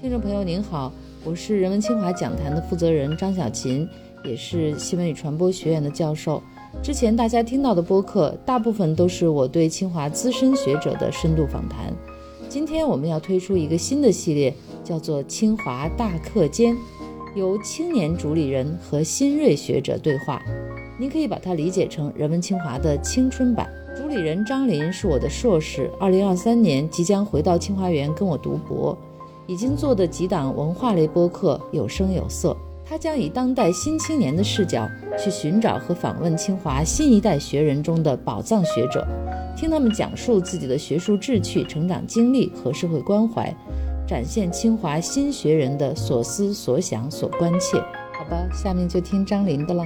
听众朋友您好，我是人文清华讲坛的负责人张小琴，也是新闻与传播学院的教授。之前大家听到的播客，大部分都是我对清华资深学者的深度访谈。今天我们要推出一个新的系列，叫做《清华大课间》，由青年主理人和新锐学者对话。您可以把它理解成人文清华的青春版。主理人张林是我的硕士，二零二三年即将回到清华园跟我读博，已经做的几档文化类播客有声有色。他将以当代新青年的视角去寻找和访问清华新一代学人中的宝藏学者，听他们讲述自己的学术志趣、成长经历和社会关怀，展现清华新学人的所思所想所关切。好吧，下面就听张林的了。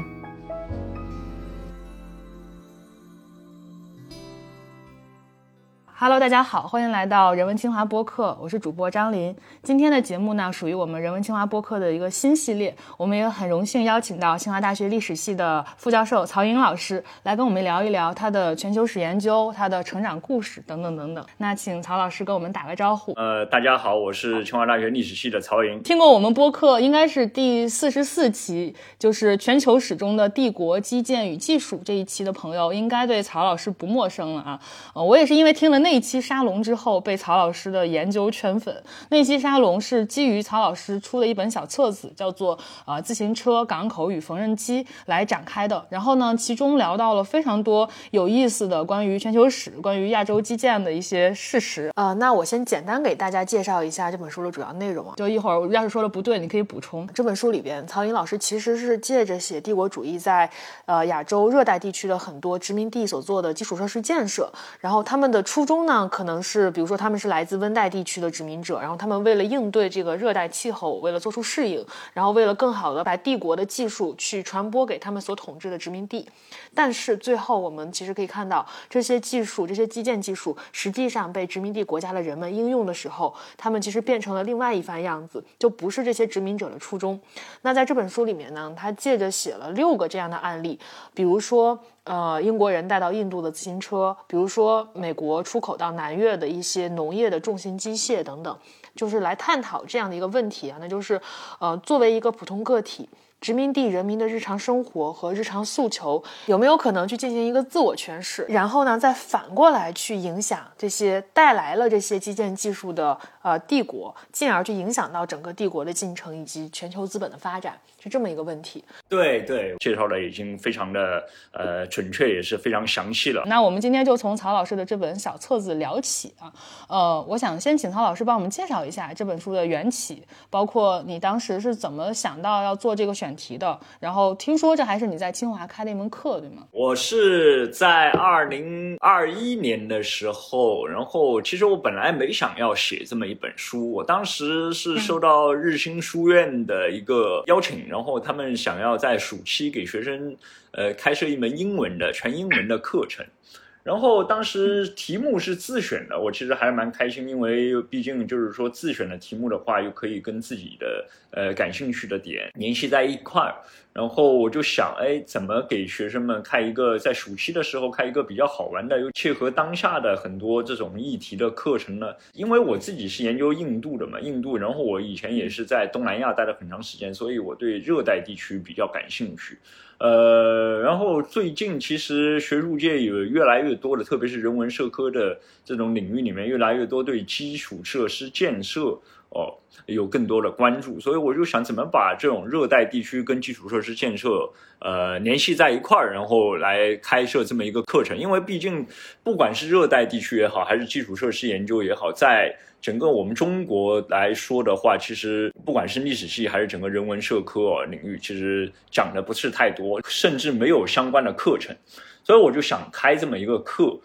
Hello，大家好，欢迎来到人文清华播客，我是主播张林。今天的节目呢，属于我们人文清华播客的一个新系列。我们也很荣幸邀请到清华大学历史系的副教授曹颖老师来跟我们聊一聊他的全球史研究、他的成长故事等等等等。那请曹老师跟我们打个招呼。呃，大家好，我是清华大学历史系的曹颖。听过我们播客应该是第四十四期，就是全球史中的帝国基建与技术这一期的朋友，应该对曹老师不陌生了啊。呃，我也是因为听了那。那期沙龙之后，被曹老师的研究圈粉。那期沙龙是基于曹老师出的一本小册子，叫做《呃自行车、港口与缝纫机》来展开的。然后呢，其中聊到了非常多有意思的关于全球史、关于亚洲基建的一些事实。呃，那我先简单给大家介绍一下这本书的主要内容啊。就一会儿要是说的不对，你可以补充。这本书里边，曹颖老师其实是借着写帝国主义在呃亚洲热带地区的很多殖民地所做的基础设施建设，然后他们的初衷。呢，可能是比如说他们是来自温带地区的殖民者，然后他们为了应对这个热带气候，为了做出适应，然后为了更好的把帝国的技术去传播给他们所统治的殖民地。但是最后我们其实可以看到，这些技术、这些基建技术，实际上被殖民地国家的人们应用的时候，他们其实变成了另外一番样子，就不是这些殖民者的初衷。那在这本书里面呢，他借着写了六个这样的案例，比如说。呃，英国人带到印度的自行车，比如说美国出口到南越的一些农业的重型机械等等，就是来探讨这样的一个问题啊，那就是，呃，作为一个普通个体。殖民地人民的日常生活和日常诉求有没有可能去进行一个自我诠释？然后呢，再反过来去影响这些带来了这些基建技术的呃帝国，进而去影响到整个帝国的进程以及全球资本的发展，是这么一个问题。对对，介绍的已经非常的呃准确，也是非常详细了。那我们今天就从曹老师的这本小册子聊起啊。呃，我想先请曹老师帮我们介绍一下这本书的缘起，包括你当时是怎么想到要做这个选。题的，然后听说这还是你在清华开的一门课，对吗？我是在二零二一年的时候，然后其实我本来没想要写这么一本书，我当时是受到日新书院的一个邀请，然后然后他们想要在暑期给学生呃开设一门英文的全英文的课程。然后当时题目是自选的，我其实还蛮开心，因为毕竟就是说自选的题目的话，又可以跟自己的呃感兴趣的点联系在一块儿。然后我就想，哎，怎么给学生们开一个在暑期的时候开一个比较好玩的又切合当下的很多这种议题的课程呢？因为我自己是研究印度的嘛，印度，然后我以前也是在东南亚待了很长时间，所以我对热带地区比较感兴趣。呃，然后最近其实学术界有越来越多的，特别是人文社科的这种领域里面，越来越多对基础设施建设哦有更多的关注，所以我就想怎么把这种热带地区跟基础设施建设呃联系在一块儿，然后来开设这么一个课程，因为毕竟不管是热带地区也好，还是基础设施研究也好，在整个我们中国来说的话，其实不管是历史系还是整个人文社科领域，其实讲的不是太多，甚至没有相关的课程，所以我就想开这么一个课，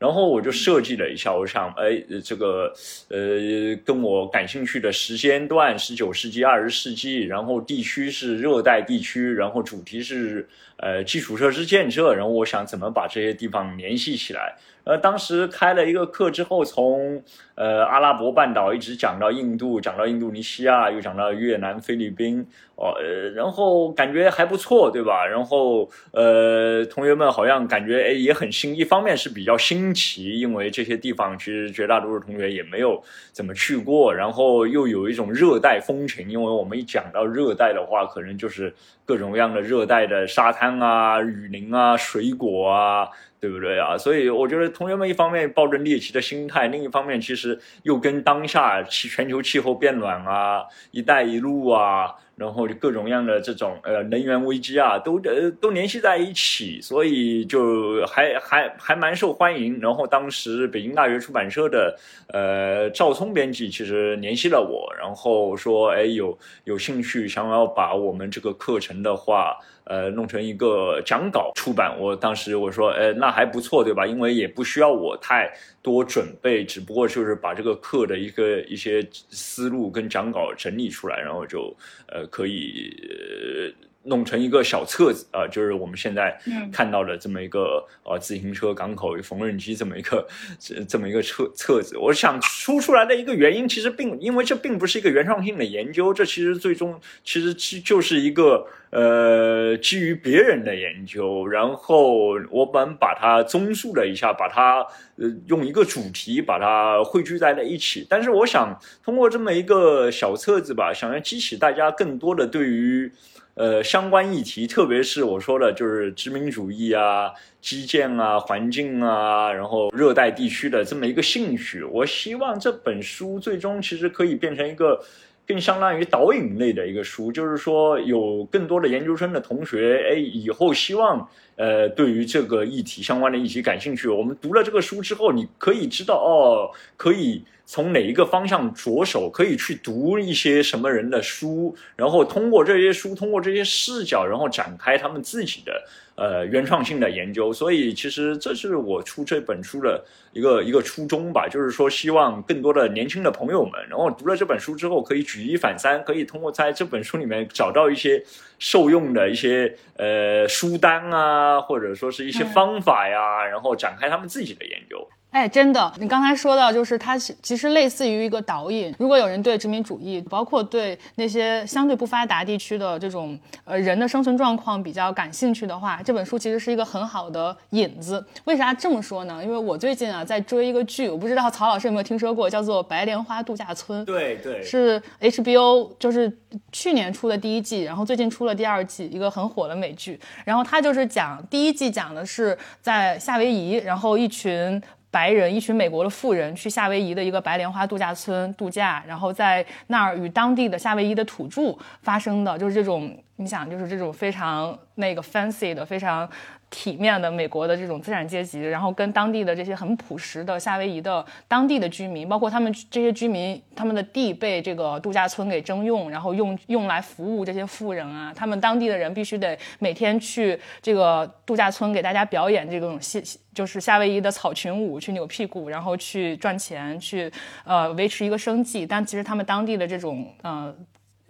然后我就设计了一下，我想，哎，这个呃，跟我感兴趣的时间段，十九世纪、二十世纪，然后地区是热带地区，然后主题是呃基础设施建设，然后我想怎么把这些地方联系起来。呃，当时开了一个课之后，从呃阿拉伯半岛一直讲到印度，讲到印度尼西亚，又讲到越南、菲律宾，哦，呃，然后感觉还不错，对吧？然后呃，同学们好像感觉哎也很新，一方面是比较新奇，因为这些地方其实绝大多数同学也没有怎么去过，然后又有一种热带风情，因为我们一讲到热带的话，可能就是各种各样的热带的沙滩啊、雨林啊、水果啊。对不对啊？所以我觉得同学们一方面抱着猎奇的心态，另一方面其实又跟当下气全球气候变暖啊、一带一路啊，然后各种各样的这种呃能源危机啊，都呃都联系在一起，所以就还还还蛮受欢迎。然后当时北京大学出版社的呃赵聪编辑其实联系了我，然后说哎有有兴趣想要把我们这个课程的话。呃，弄成一个讲稿出版，我当时我说，呃，那还不错，对吧？因为也不需要我太多准备，只不过就是把这个课的一个一些思路跟讲稿整理出来，然后就呃可以。弄成一个小册子啊，就是我们现在看到的这么一个呃自行车、港口、缝纫机这么一个 这这么一个册册子。我想出出来的一个原因，其实并因为这并不是一个原创性的研究，这其实最终其实其就是一个呃基于别人的研究，然后我们把它综述了一下，把它呃用一个主题把它汇聚在了一起。但是我想通过这么一个小册子吧，想要激起大家更多的对于。呃，相关议题，特别是我说的，就是殖民主义啊、基建啊、环境啊，然后热带地区的这么一个兴趣。我希望这本书最终其实可以变成一个更相当于导引类的一个书，就是说有更多的研究生的同学，哎，以后希望呃对于这个议题相关的议题感兴趣。我们读了这个书之后，你可以知道哦，可以。从哪一个方向着手，可以去读一些什么人的书，然后通过这些书，通过这些视角，然后展开他们自己的呃原创性的研究。所以，其实这是我出这本书的一个一个初衷吧，就是说希望更多的年轻的朋友们，然后读了这本书之后，可以举一反三，可以通过在这本书里面找到一些受用的一些呃书单啊，或者说是一些方法呀，然后展开他们自己的研究。哎，真的，你刚才说到，就是它其实类似于一个导引。如果有人对殖民主义，包括对那些相对不发达地区的这种呃人的生存状况比较感兴趣的话，这本书其实是一个很好的引子。为啥这么说呢？因为我最近啊在追一个剧，我不知道曹老师有没有听说过，叫做《白莲花度假村》。对对，是 HBO，就是去年出的第一季，然后最近出了第二季，一个很火的美剧。然后它就是讲第一季讲的是在夏威夷，然后一群。白人一群美国的富人去夏威夷的一个白莲花度假村度假，然后在那儿与当地的夏威夷的土著发生的就是这种，你想就是这种非常那个 fancy 的非常。体面的美国的这种资产阶级，然后跟当地的这些很朴实的夏威夷的当地的居民，包括他们这些居民，他们的地被这个度假村给征用，然后用用来服务这些富人啊。他们当地的人必须得每天去这个度假村给大家表演这种戏就是夏威夷的草裙舞，去扭屁股，然后去赚钱，去呃维持一个生计。但其实他们当地的这种呃。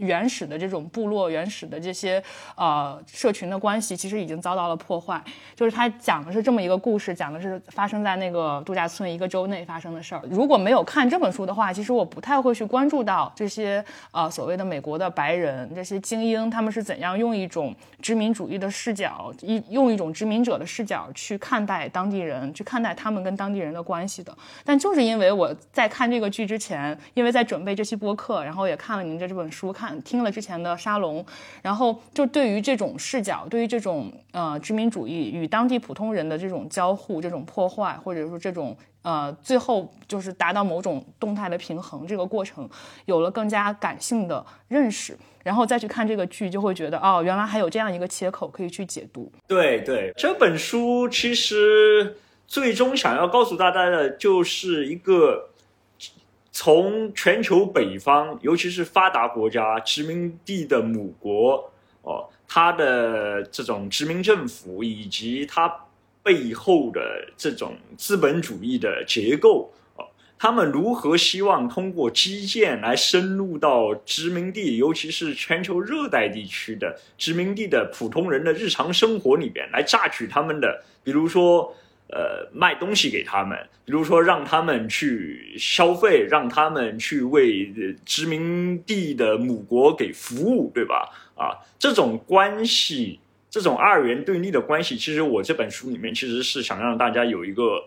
原始的这种部落、原始的这些呃社群的关系，其实已经遭到了破坏。就是他讲的是这么一个故事，讲的是发生在那个度假村一个周内发生的事儿。如果没有看这本书的话，其实我不太会去关注到这些呃所谓的美国的白人这些精英，他们是怎样用一种殖民主义的视角，一用一种殖民者的视角去看待当地人，去看待他们跟当地人的关系的。但就是因为我在看这个剧之前，因为在准备这期播客，然后也看了您的这本书，看。听了之前的沙龙，然后就对于这种视角，对于这种呃殖民主义与当地普通人的这种交互、这种破坏，或者说这种呃最后就是达到某种动态的平衡这个过程，有了更加感性的认识，然后再去看这个剧，就会觉得哦，原来还有这样一个切口可以去解读。对对，这本书其实最终想要告诉大家的就是一个。从全球北方，尤其是发达国家殖民地的母国哦，它的这种殖民政府以及它背后的这种资本主义的结构哦，他们如何希望通过基建来深入到殖民地，尤其是全球热带地区的殖民地的普通人的日常生活里边，来榨取他们的，比如说。呃卖东西给他们，比如说让他们去消费，让他们去为殖民地的母国给服务，对吧？啊，这种关系，这种二元对立的关系，其实我这本书里面其实是想让大家有一个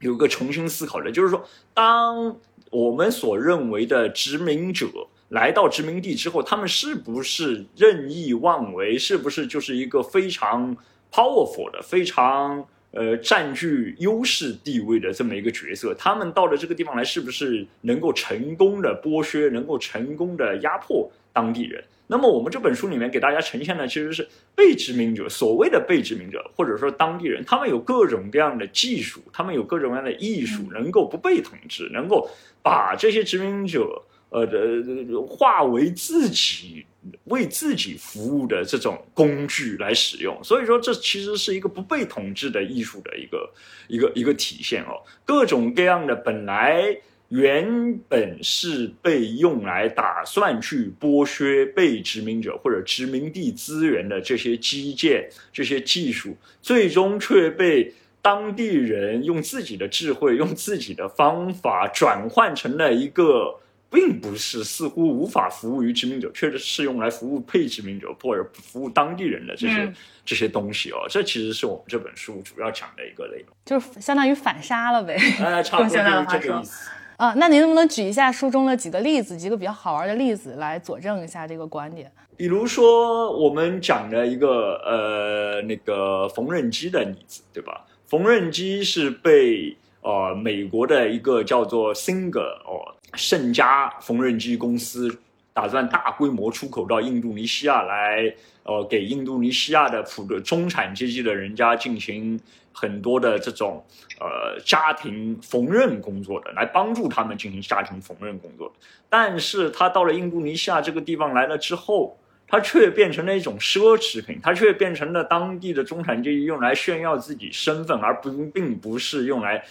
有一个重新思考的，就是说，当我们所认为的殖民者。来到殖民地之后，他们是不是任意妄为？是不是就是一个非常 powerful 的、非常呃占据优势地位的这么一个角色？他们到了这个地方来，是不是能够成功的剥削、能够成功的压迫当地人？那么我们这本书里面给大家呈现的其实是被殖民者，所谓的被殖民者或者说当地人，他们有各种各样的技术，他们有各种各样的艺术，能够不被统治，能够把这些殖民者。呃，呃，化为自己为自己服务的这种工具来使用，所以说这其实是一个不被统治的艺术的一个一个一个体现哦。各种各样的本来原本是被用来打算去剥削被殖民者或者殖民地资源的这些基建、这些技术，最终却被当地人用自己的智慧、用自己的方法转换成了一个。并不是似乎无法服务于殖民者，确实是用来服务被殖民者或者服务当地人的这些这些东西哦。这其实是我们这本书主要讲的一个内容，就是相当于反杀了呗。哎，差不多就是这个意思。啊，那您能不能举一下书中的几个例子，几个比较好玩的例子来佐证一下这个观点？比如说，我们讲的一个呃那个缝纫机的例子，对吧？缝纫机是被呃美国的一个叫做 Singer 哦。盛家缝纫机公司打算大规模出口到印度尼西亚来，呃，给印度尼西亚的普的中产阶级的人家进行很多的这种呃家庭缝纫工作的，来帮助他们进行家庭缝纫工作。但是他到了印度尼西亚这个地方来了之后，他却变成了一种奢侈品，他却变成了当地的中产阶级用来炫耀自己身份，而不并不是用来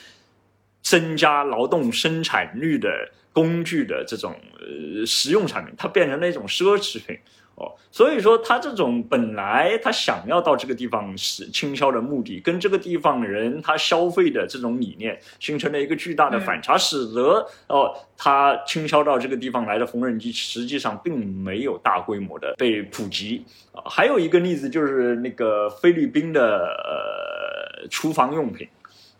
增加劳动生产率的。工具的这种呃实用产品，它变成了一种奢侈品哦，所以说他这种本来他想要到这个地方是倾销的目的，跟这个地方人他消费的这种理念形成了一个巨大的反差，使得哦他倾销到这个地方来的缝纫机实际上并没有大规模的被普及啊。还有一个例子就是那个菲律宾的呃厨房用品。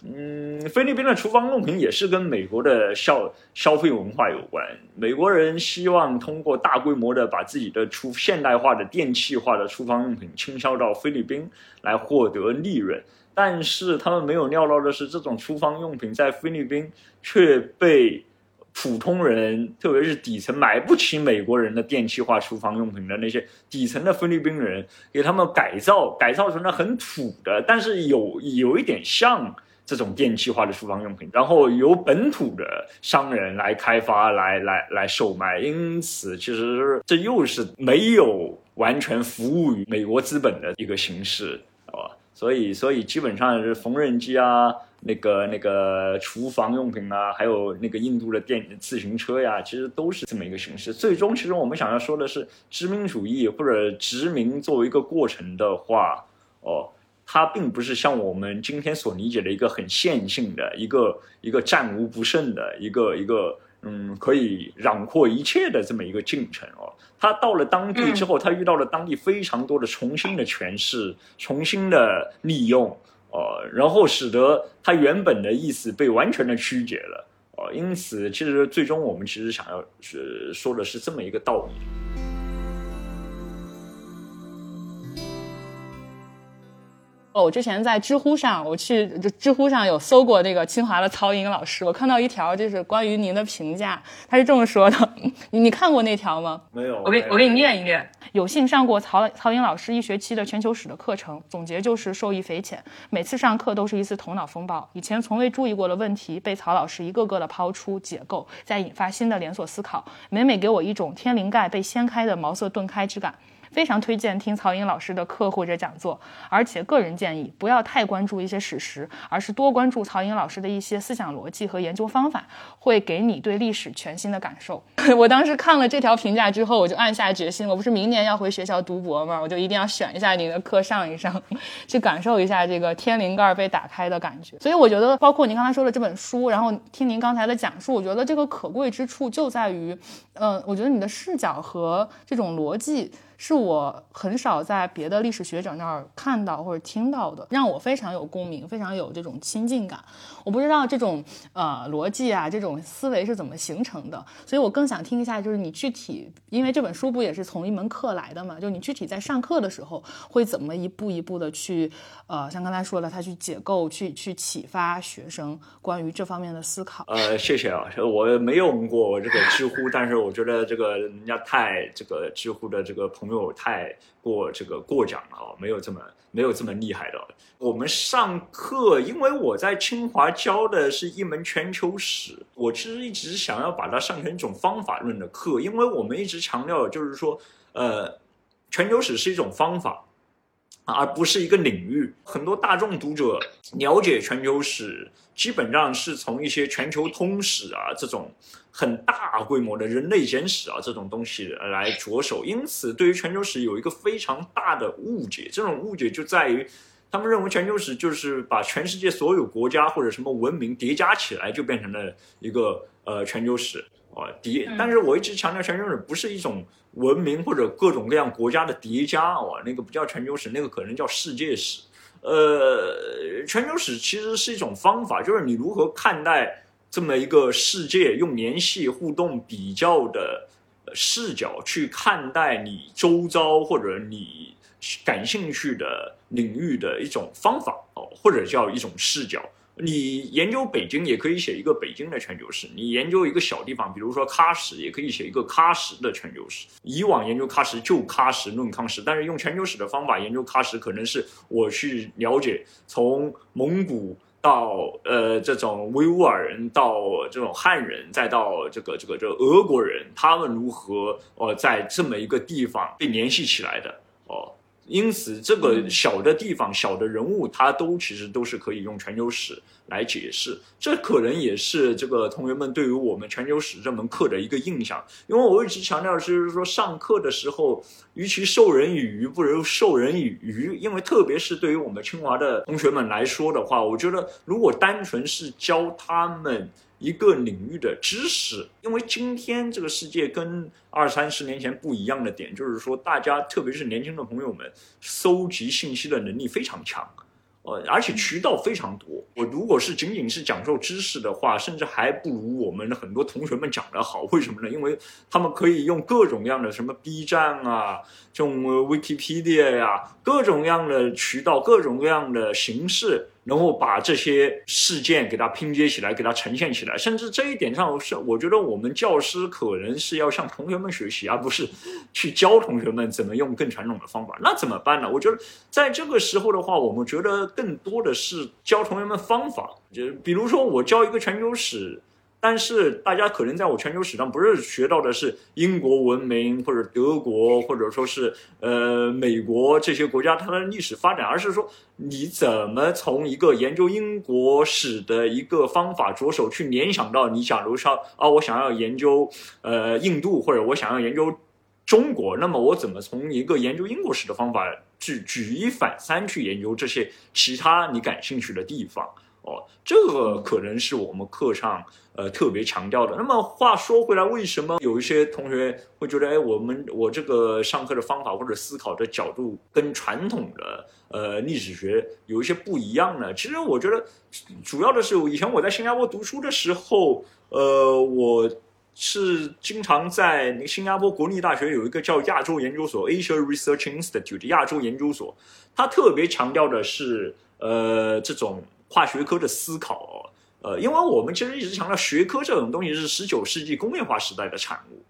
嗯，菲律宾的厨房用品也是跟美国的消消费文化有关。美国人希望通过大规模的把自己的厨现代化的电气化的厨房用品倾销到菲律宾来获得利润，但是他们没有料到的是，这种厨房用品在菲律宾却被普通人，特别是底层买不起美国人的电气化厨房用品的那些底层的菲律宾人，给他们改造，改造成了很土的，但是有有一点像。这种电气化的厨房用品，然后由本土的商人来开发、来来来售卖，因此其实这又是没有完全服务于美国资本的一个形式，啊，所以所以基本上是缝纫机啊，那个那个厨房用品啊，还有那个印度的电自行车呀，其实都是这么一个形式。最终，其实我们想要说的是，殖民主义或者殖民作为一个过程的话，哦。它并不是像我们今天所理解的一个很线性的一个一个战无不胜的一个一个嗯可以囊括一切的这么一个进程哦。他到了当地之后，他遇到了当地非常多的重新的诠释、重新的利用，呃，然后使得他原本的意思被完全的曲解了，呃，因此，其实最终我们其实想要是说的是这么一个道理。我之前在知乎上，我去知乎上有搜过那个清华的曹颖老师，我看到一条就是关于您的评价，他是这么说的，你你看过那条吗？没有，我给我给你念一念。有幸上过曹曹颖老师一学期的全球史的课程，总结就是受益匪浅，每次上课都是一次头脑风暴，以前从未注意过的问题被曹老师一个个的抛出解构，再引发新的连锁思考，每每给我一种天灵盖被掀开的茅塞顿开之感。非常推荐听曹颖老师的课或者讲座，而且个人建议不要太关注一些史实，而是多关注曹颖老师的一些思想逻辑和研究方法，会给你对历史全新的感受。我当时看了这条评价之后，我就暗下决心，我不是明年要回学校读博吗？我就一定要选一下您的课上一上，去感受一下这个天灵盖被打开的感觉。所以我觉得，包括您刚才说的这本书，然后听您刚才的讲述，我觉得这个可贵之处就在于，嗯，我觉得你的视角和这种逻辑。是我很少在别的历史学者那儿看到或者听到的，让我非常有共鸣，非常有这种亲近感。我不知道这种呃逻辑啊，这种思维是怎么形成的，所以我更想听一下，就是你具体，因为这本书不也是从一门课来的嘛？就你具体在上课的时候会怎么一步一步的去呃，像刚才说的，他去解构，去去启发学生关于这方面的思考。呃，谢谢啊，我没用过这个知乎，但是我觉得这个人家太这个知乎的这个朋没有太过这个过奖了，没有这么没有这么厉害的。我们上课，因为我在清华教的是一门全球史，我其实一直想要把它上成一种方法论的课，因为我们一直强调的就是说，呃，全球史是一种方法。而不是一个领域。很多大众读者了解全球史，基本上是从一些全球通史啊这种很大规模的人类简史啊这种东西来着手。因此，对于全球史有一个非常大的误解。这种误解就在于，他们认为全球史就是把全世界所有国家或者什么文明叠加起来，就变成了一个呃全球史啊叠。但是我一直强调，全球史不是一种。文明或者各种各样国家的叠加哦，那个不叫全球史，那个可能叫世界史。呃，全球史其实是一种方法，就是你如何看待这么一个世界，用联系、互动、比较的视角去看待你周遭或者你感兴趣的领域的一种方法哦，或者叫一种视角。你研究北京也可以写一个北京的全球史，你研究一个小地方，比如说喀什，也可以写一个喀什的全球史。以往研究喀什就喀什论喀什，但是用全球史的方法研究喀什，可能是我去了解从蒙古到呃这种维吾尔人，到这种汉人，再到这个这个这俄国人，他们如何呃在这么一个地方被联系起来的哦。因此，这个小的地方、小的人物，他都其实都是可以用全球史来解释。这可能也是这个同学们对于我们全球史这门课的一个印象。因为我一直强调，就是说上课的时候，与其授人以鱼，不如授人以渔。因为特别是对于我们清华的同学们来说的话，我觉得如果单纯是教他们。一个领域的知识，因为今天这个世界跟二三十年前不一样的点，就是说大家，特别是年轻的朋友们，搜集信息的能力非常强，呃，而且渠道非常多。我如果是仅仅是讲授知识的话，甚至还不如我们的很多同学们讲的好。为什么呢？因为他们可以用各种各样的什么 B 站啊，这种 Wikipedia 呀，各种各样的渠道，各种各样的形式。能够把这些事件给它拼接起来，给它呈现起来，甚至这一点上是，我觉得我们教师可能是要向同学们学习，而不是去教同学们怎么用更传统的方法。那怎么办呢？我觉得在这个时候的话，我们觉得更多的是教同学们方法，就比如说我教一个全球史。但是大家可能在我全球史上不是学到的是英国文明或者德国或者说是呃美国这些国家它的历史发展，而是说你怎么从一个研究英国史的一个方法着手去联想到你假如说啊我想要研究呃印度或者我想要研究中国，那么我怎么从一个研究英国史的方法去举一反三去研究这些其他你感兴趣的地方？哦，这个可能是我们课上呃特别强调的。那么话说回来，为什么有一些同学会觉得，哎，我们我这个上课的方法或者思考的角度跟传统的呃历史学有一些不一样呢？其实我觉得，主要的是以前我在新加坡读书的时候，呃，我是经常在那个新加坡国立大学有一个叫亚洲研究所 （Asia Research Institute） 亚洲研究所，它特别强调的是呃这种。跨学科的思考，呃，因为我们其实一直强调学科这种东西是十九世纪工业化时代的产物，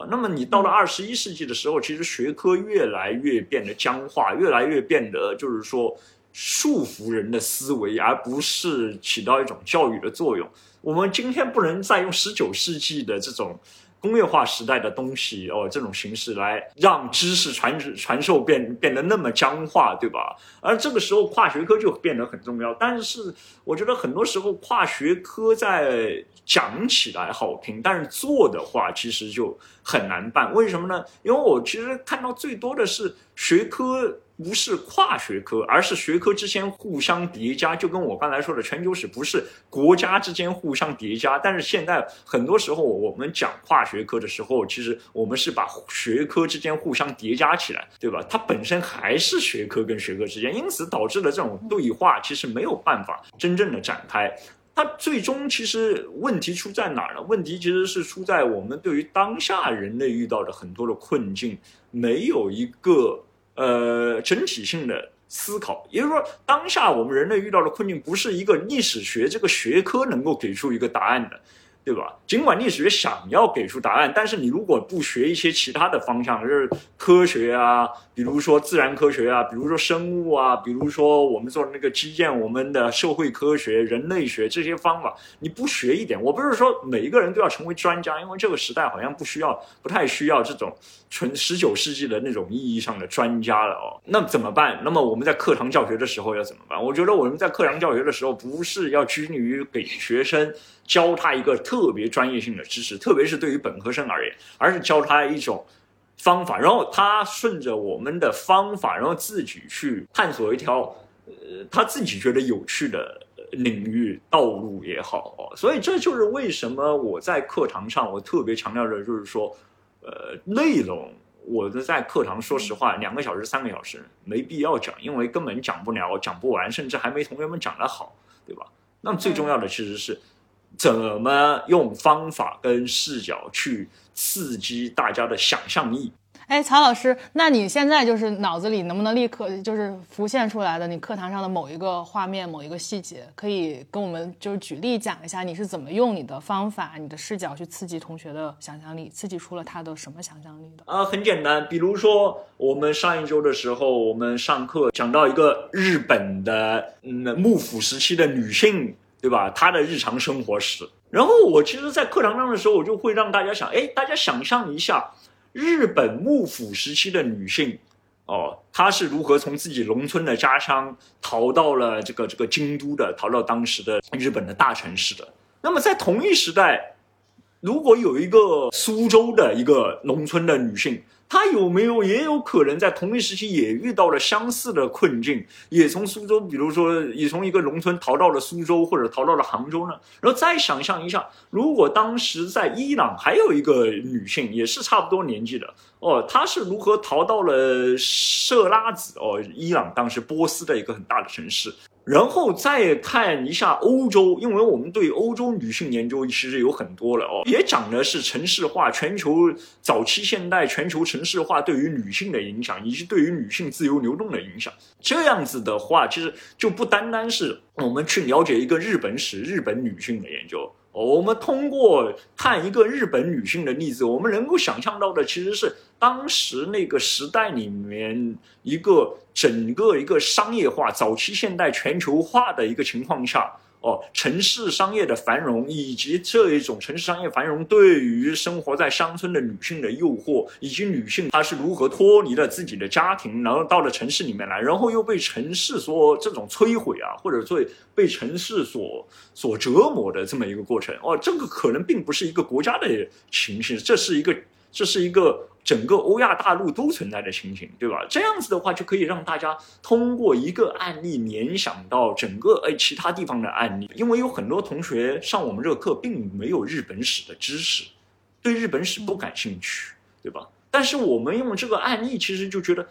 啊，那么你到了二十一世纪的时候，其实学科越来越变得僵化，越来越变得就是说束缚人的思维，而不是起到一种教育的作用。我们今天不能再用十九世纪的这种工业化时代的东西哦，这种形式来让知识传传授变变得那么僵化，对吧？而这个时候跨学科就变得很重要。但是我觉得很多时候跨学科在讲起来好听，但是做的话其实就很难办。为什么呢？因为我其实看到最多的是学科。不是跨学科，而是学科之间互相叠加。就跟我刚才说的，全球史不是国家之间互相叠加。但是现在很多时候我们讲跨学科的时候，其实我们是把学科之间互相叠加起来，对吧？它本身还是学科跟学科之间，因此导致了这种对话其实没有办法真正的展开。它最终其实问题出在哪儿呢？问题其实是出在我们对于当下人类遇到的很多的困境没有一个。呃，整体性的思考，也就是说，当下我们人类遇到的困境，不是一个历史学这个学科能够给出一个答案的。对吧？尽管历史学想要给出答案，但是你如果不学一些其他的方向，就是科学啊，比如说自然科学啊，比如说生物啊，比如说我们做的那个基建，我们的社会科学、人类学这些方法，你不学一点，我不是说每一个人都要成为专家，因为这个时代好像不需要，不太需要这种纯十九世纪的那种意义上的专家了哦。那怎么办？那么我们在课堂教学的时候要怎么办？我觉得我们在课堂教学的时候，不是要拘泥于给学生。教他一个特别专业性的知识，特别是对于本科生而言，而是教他一种方法，然后他顺着我们的方法，然后自己去探索一条呃他自己觉得有趣的领域道路也好。所以这就是为什么我在课堂上我特别强调的，就是说，呃，内容我的在课堂说实话，两个小时、三个小时没必要讲，因为根本讲不了、讲不完，甚至还没同学们讲得好，对吧？那么最重要的其实是。怎么用方法跟视角去刺激大家的想象力？哎，曹老师，那你现在就是脑子里能不能立刻就是浮现出来的你课堂上的某一个画面、某一个细节，可以跟我们就是举例讲一下，你是怎么用你的方法、你的视角去刺激同学的想象力，刺激出了他的什么想象力的？啊，很简单，比如说我们上一周的时候，我们上课讲到一个日本的嗯幕府时期的女性。对吧？他的日常生活史。然后我其实，在课堂上的时候，我就会让大家想，哎，大家想象一下，日本幕府时期的女性，哦，她是如何从自己农村的家乡逃到了这个这个京都的，逃到当时的日本的大城市的。那么在同一时代，如果有一个苏州的一个农村的女性。他有没有也有可能在同一时期也遇到了相似的困境，也从苏州，比如说也从一个农村逃到了苏州或者逃到了杭州呢？然后再想象一下，如果当时在伊朗还有一个女性，也是差不多年纪的哦，她是如何逃到了设拉子哦，伊朗当时波斯的一个很大的城市。然后再看一下欧洲，因为我们对欧洲女性研究其实有很多了哦，也讲的是城市化、全球早期现代全球城市化对于女性的影响，以及对于女性自由流动的影响。这样子的话，其实就不单单是我们去了解一个日本史、日本女性的研究。我们通过看一个日本女性的例子，我们能够想象到的其实是当时那个时代里面一个整个一个商业化、早期现代全球化的一个情况下。哦，城市商业的繁荣，以及这一种城市商业繁荣对于生活在乡村的女性的诱惑，以及女性她是如何脱离了自己的家庭，然后到了城市里面来，然后又被城市所这种摧毁啊，或者说被城市所所折磨的这么一个过程。哦，这个可能并不是一个国家的情形，这是一个，这是一个。整个欧亚大陆都存在的情形，对吧？这样子的话，就可以让大家通过一个案例联想到整个哎其他地方的案例。因为有很多同学上我们这个课并没有日本史的知识，对日本史不感兴趣，对吧？但是我们用这个案例，其实就觉得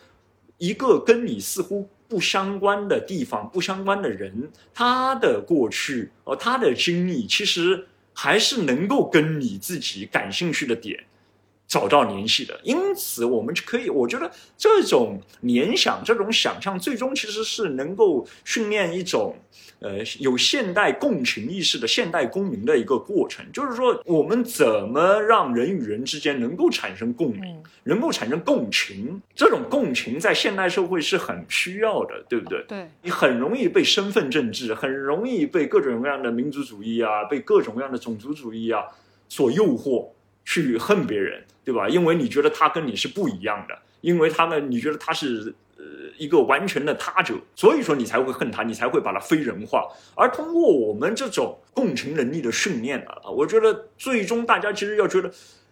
一个跟你似乎不相关的地方、不相关的人，他的过去哦，他的经历，其实还是能够跟你自己感兴趣的点。找到联系的，因此我们就可以，我觉得这种联想、这种想象，最终其实是能够训练一种，呃，有现代共情意识的现代公民的一个过程。就是说，我们怎么让人与人之间能够产生共鸣，能够产生共情？这种共情在现代社会是很需要的，对不对？对，你很容易被身份政治，很容易被各种各样的民族主义啊，被各种各样的种族主义啊所诱惑。去恨别人，对吧？因为你觉得他跟你是不一样的，因为他呢你觉得他是呃一个完全的他者，所以说你才会恨他，你才会把他非人化。而通过我们这种共情能力的训练啊，我觉得最终大家其实要觉得。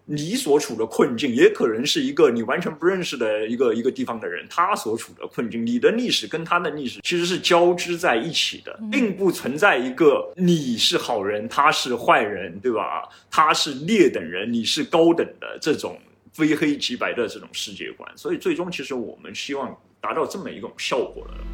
你所处的困境，也可能是一个你完全不认识的一个一个地方的人，他所处的困境，你的历史跟他的历史其实是交织在一起的，并不存在一个你是好人，他是坏人，对吧？他是劣等人，你是高等的这种非黑即白的这种世界观。所以最终，其实我们希望达到这么一种效果的。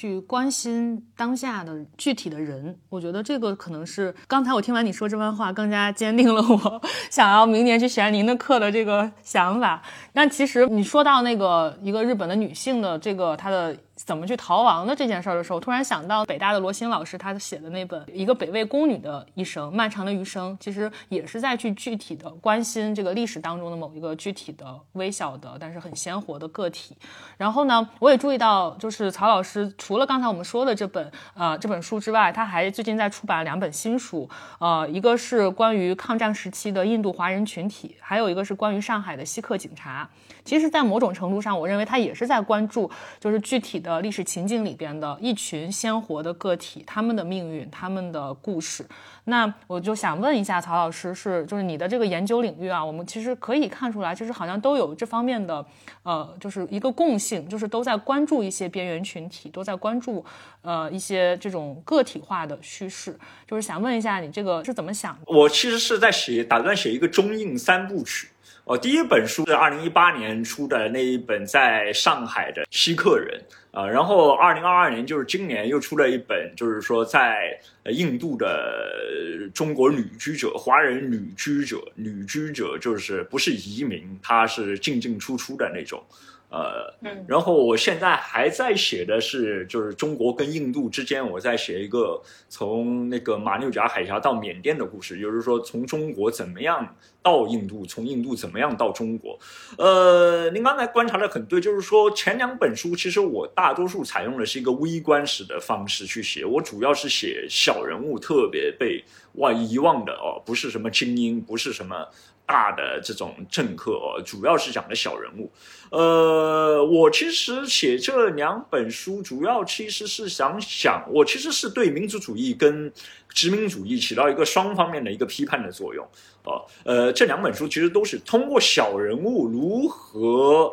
去关心当下的具体的人，我觉得这个可能是刚才我听完你说这番话，更加坚定了我 想要明年去选您的课的这个想法。但其实你说到那个一个日本的女性的这个她的。怎么去逃亡的这件事儿的时候，突然想到北大的罗欣老师他写的那本《一个北魏宫女的一生：漫长的余生》，其实也是在去具体的关心这个历史当中的某一个具体的微小的但是很鲜活的个体。然后呢，我也注意到，就是曹老师除了刚才我们说的这本呃这本书之外，他还最近在出版两本新书，呃，一个是关于抗战时期的印度华人群体，还有一个是关于上海的锡克警察。其实，在某种程度上，我认为他也是在关注，就是具体的历史情境里边的一群鲜活的个体，他们的命运，他们的故事。那我就想问一下曹老师，是就是你的这个研究领域啊，我们其实可以看出来，就是好像都有这方面的，呃，就是一个共性，就是都在关注一些边缘群体，都在关注呃一些这种个体化的叙事。就是想问一下，你这个是怎么想的？我其实是在写，打算写一个中印三部曲。哦，第一本书是二零一八年出的那一本在上海的西克人啊，然后二零二二年就是今年又出了一本，就是说在印度的中国旅居者，华人旅居者，旅居者就是不是移民，他是进进出出的那种。呃，然后我现在还在写的是，就是中国跟印度之间，我在写一个从那个马六甲海峡到缅甸的故事，就是说从中国怎么样到印度，从印度怎么样到中国。呃，您刚才观察的很对，就是说前两本书其实我大多数采用的是一个微观史的方式去写，我主要是写小人物特别被哇遗忘的哦，不是什么精英，不是什么。大的这种政客哦，主要是讲的小人物。呃，我其实写这两本书，主要其实是想想，我其实是对民族主义跟殖民主义起到一个双方面的一个批判的作用。哦，呃，这两本书其实都是通过小人物如何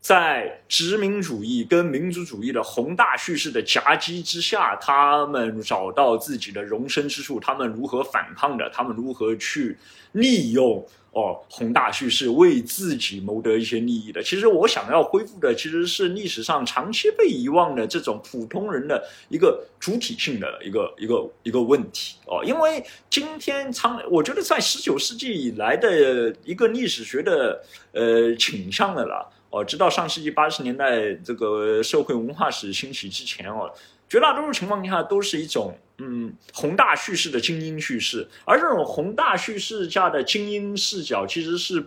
在殖民主义跟民族主义的宏大叙事的夹击之下，他们找到自己的容身之处，他们如何反抗的，他们如何去利用。哦，宏大叙事为自己谋得一些利益的，其实我想要恢复的其实是历史上长期被遗忘的这种普通人的一个主体性的一个一个一个问题哦。因为今天长，我觉得在十九世纪以来的一个历史学的呃倾向的了哦，直到上世纪八十年代这个社会文化史兴起之前哦。绝大多数情况下都是一种嗯宏大叙事的精英叙事，而这种宏大叙事下的精英视角其实是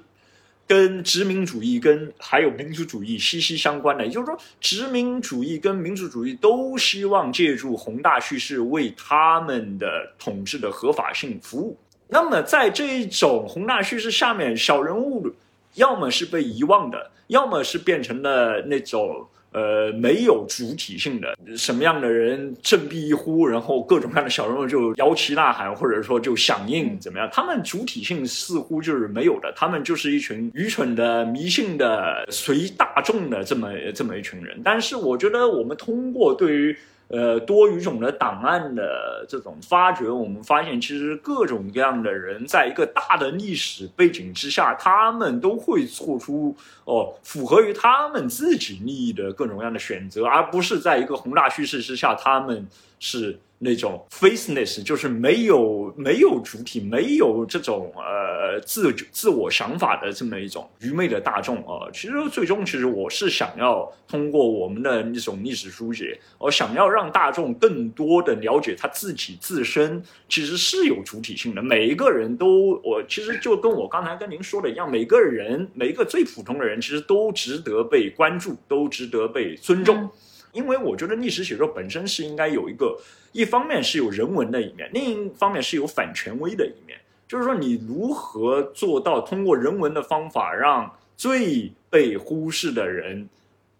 跟殖民主义跟还有民族主义息息相关的。也就是说，殖民主义跟民族主义都希望借助宏大叙事为他们的统治的合法性服务。那么，在这一种宏大叙事下面，小人物要么是被遗忘的，要么是变成了那种。呃，没有主体性的什么样的人振臂一呼，然后各种各样的小人物就摇旗呐喊，或者说就响应，怎么样？他们主体性似乎就是没有的，他们就是一群愚蠢的、迷信的、随大众的这么这么一群人。但是，我觉得我们通过对于。呃，多语种的档案的这种发掘，我们发现其实各种各样的人，在一个大的历史背景之下，他们都会做出哦符合于他们自己利益的各种各样的选择，而不是在一个宏大叙事之下，他们是。那种 faceless 就是没有没有主体，没有这种呃自自我想法的这么一种愚昧的大众啊。其实最终，其实我是想要通过我们的一种历史书写，我想要让大众更多的了解他自己自身其实是有主体性的。每一个人都，我其实就跟我刚才跟您说的一样，每个人每一个最普通的人，其实都值得被关注，都值得被尊重。因为我觉得历史写作本身是应该有一个，一方面是有人文的一面，另一方面是有反权威的一面。就是说，你如何做到通过人文的方法，让最被忽视的人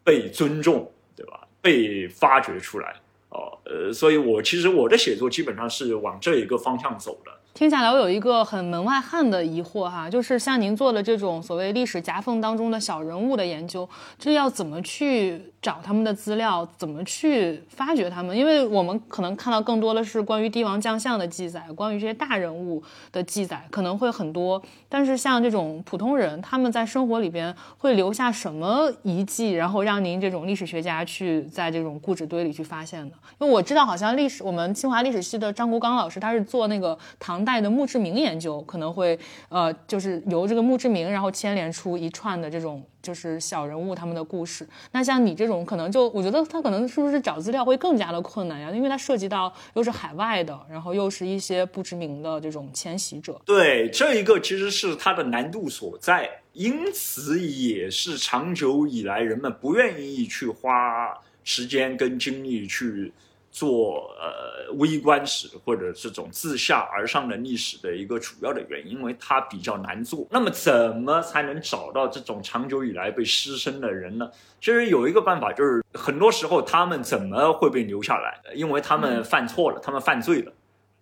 被尊重，对吧？被发掘出来。哦，呃，所以我其实我的写作基本上是往这一个方向走的。听下来，我有一个很门外汉的疑惑哈，就是像您做的这种所谓历史夹缝当中的小人物的研究，这要怎么去找他们的资料，怎么去发掘他们？因为我们可能看到更多的是关于帝王将相的记载，关于这些大人物的记载可能会很多，但是像这种普通人，他们在生活里边会留下什么遗迹，然后让您这种历史学家去在这种故纸堆里去发现的？因为我知道，好像历史我们清华历史系的张国刚老师，他是做那个唐。代的墓志铭研究可能会，呃，就是由这个墓志铭，然后牵连出一串的这种就是小人物他们的故事。那像你这种，可能就我觉得他可能是不是找资料会更加的困难呀？因为它涉及到又是海外的，然后又是一些不知名的这种迁徙者。对，这一个其实是它的难度所在，因此也是长久以来人们不愿意去花时间跟精力去。做呃微观史或者这种自下而上的历史的一个主要的原因，因为它比较难做。那么怎么才能找到这种长久以来被失声的人呢？其实有一个办法，就是很多时候他们怎么会被留下来？因为他们犯错了，他们犯罪了，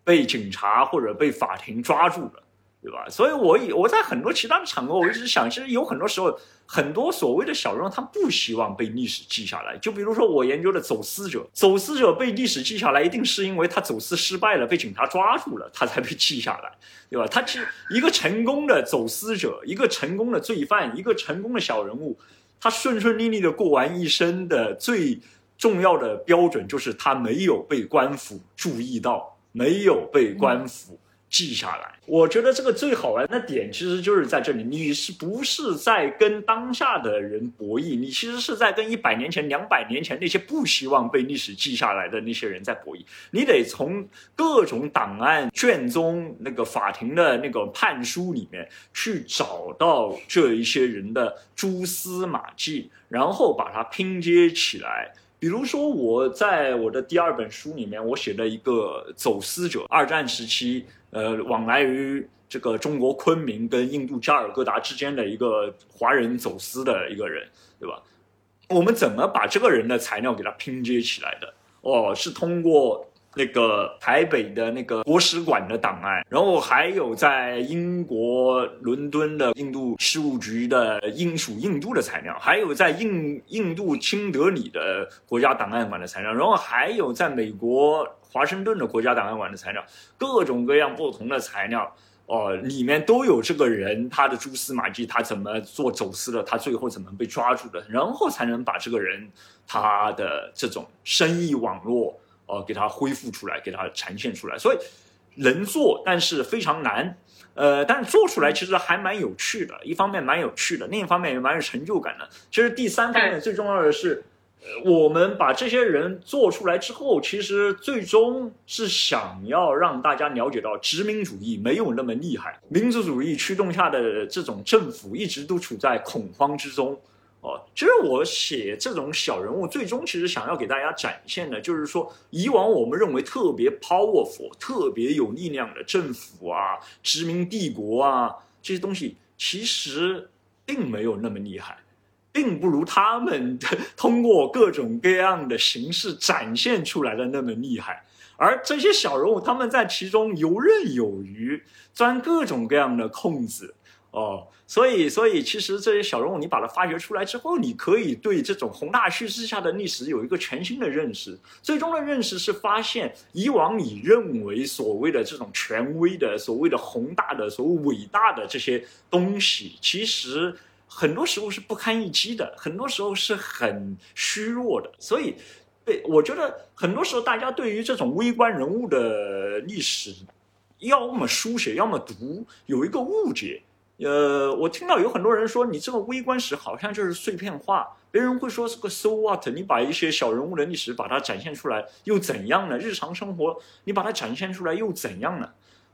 被警察或者被法庭抓住了。对吧？所以，我以我在很多其他的场合，我一直想，其实有很多时候，很多所谓的小人物，他不希望被历史记下来。就比如说我研究的走私者，走私者被历史记下来，一定是因为他走私失败了，被警察抓住了，他才被记下来，对吧？他其实一个成功的走私者，一个成功的罪犯，一个成功的小人物，他顺顺利利的过完一生的最重要的标准，就是他没有被官府注意到，没有被官府。记下来，我觉得这个最好玩的点其实就是在这里，你是不是在跟当下的人博弈？你其实是在跟一百年前、两百年前那些不希望被历史记下来的那些人在博弈。你得从各种档案卷宗、那个法庭的那个判书里面去找到这一些人的蛛丝马迹，然后把它拼接起来。比如说，我在我的第二本书里面，我写了一个走私者，二战时期。呃，往来于这个中国昆明跟印度加尔各答之间的一个华人走私的一个人，对吧？我们怎么把这个人的材料给他拼接起来的？哦，是通过那个台北的那个国史馆的档案，然后还有在英国伦敦的印度事务局的英属印度的材料，还有在印印度新德里的国家档案馆的材料，然后还有在美国。华盛顿的国家档案馆的材料，各种各样不同的材料，哦，里面都有这个人他的蛛丝马迹，他怎么做走私的，他最后怎么被抓住的，然后才能把这个人他的这种生意网络，哦，给它恢复出来，给它呈现出来。所以能做，但是非常难，呃，但是做出来其实还蛮有趣的，一方面蛮有趣的，另一方面也蛮有成就感的。其实第三方面最重要的是。我们把这些人做出来之后，其实最终是想要让大家了解到，殖民主义没有那么厉害，民族主义驱动下的这种政府一直都处在恐慌之中。哦，其实我写这种小人物，最终其实想要给大家展现的，就是说，以往我们认为特别 powerful、特别有力量的政府啊、殖民帝国啊这些东西，其实并没有那么厉害。并不如他们通过各种各样的形式展现出来的那么厉害，而这些小人物他们在其中游刃有余，钻各种各样的空子，哦，所以，所以其实这些小人物你把它发掘出来之后，你可以对这种宏大叙事下的历史有一个全新的认识。最终的认识是发现，以往你认为所谓的这种权威的、所谓的宏大的、所谓伟大的这些东西，其实。很多时候是不堪一击的，很多时候是很虚弱的，所以，对，我觉得很多时候大家对于这种微观人物的历史，要么书写，要么读，有一个误解。呃，我听到有很多人说，你这个微观史好像就是碎片化，别人会说是个 so what？你把一些小人物的历史把它展现出来又怎样呢？日常生活你把它展现出来又怎样呢？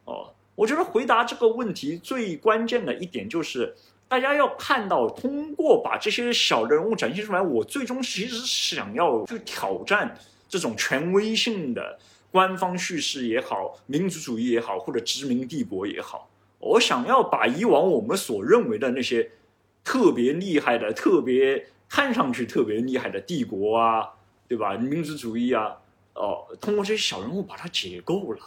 哦，我觉得回答这个问题最关键的一点就是。大家要看到，通过把这些小人物展现出来，我最终其实想要去挑战这种权威性的官方叙事也好，民族主义也好，或者殖民帝国也好，我想要把以往我们所认为的那些特别厉害的、特别看上去特别厉害的帝国啊，对吧？民族主义啊，哦，通过这些小人物把它解构了。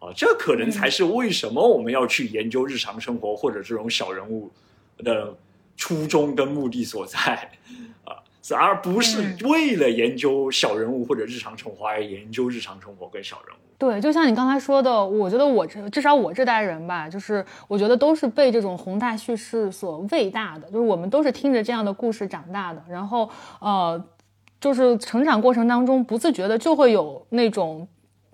啊，这可能才是为什么我们要去研究日常生活或者这种小人物的初衷跟目的所在 啊，而不是为了研究小人物或者日常生活而研究日常生活跟小人物。对，就像你刚才说的，我觉得我这至少我这代人吧，就是我觉得都是被这种宏大叙事所喂大的，就是我们都是听着这样的故事长大的，然后呃，就是成长过程当中不自觉的就会有那种。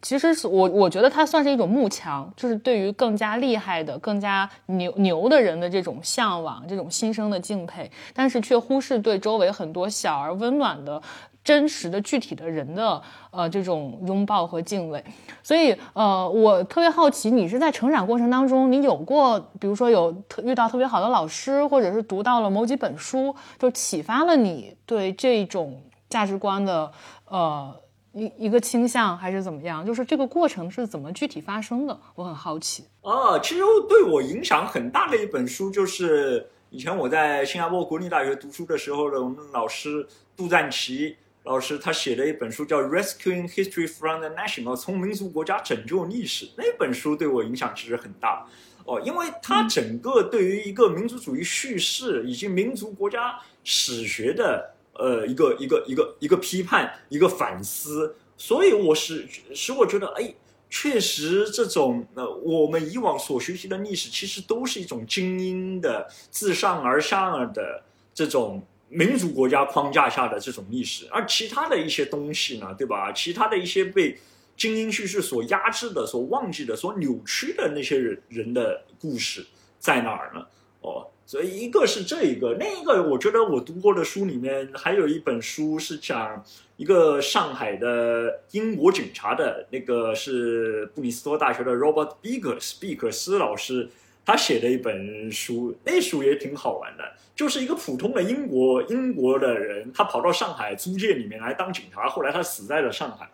其实是我，我觉得它算是一种幕墙，就是对于更加厉害的、更加牛牛的人的这种向往、这种心生的敬佩，但是却忽视对周围很多小而温暖的、真实的、具体的人的呃这种拥抱和敬畏。所以呃，我特别好奇，你是在成长过程当中，你有过比如说有特遇到特别好的老师，或者是读到了某几本书，就启发了你对这种价值观的呃。一一个倾向还是怎么样？就是这个过程是怎么具体发生的？我很好奇。啊，其实对我影响很大的一本书，就是以前我在新加坡国立大学读书的时候的我们老师杜赞奇老师，他写的一本书叫《Rescuing History from the National》，从民族国家拯救历史。那本书对我影响其实很大哦，因为它整个对于一个民族主义叙事以及民族国家史学的。呃，一个一个一个一个批判，一个反思，所以我是使我觉得，哎，确实这种呃，我们以往所学习的历史，其实都是一种精英的自上而下的这种民族国家框架下的这种历史，而其他的一些东西呢，对吧？其他的一些被精英叙事所压制的、所忘记的、所扭曲的那些人人的故事在哪儿呢？哦。所以一个是这一个，另一个我觉得我读过的书里面还有一本书是讲一个上海的英国警察的，那个是布里斯托大学的 Robert Beekers 毕克斯老师，他写的一本书，那书也挺好玩的，就是一个普通的英国英国的人，他跑到上海租界里面来当警察，后来他死在了上海，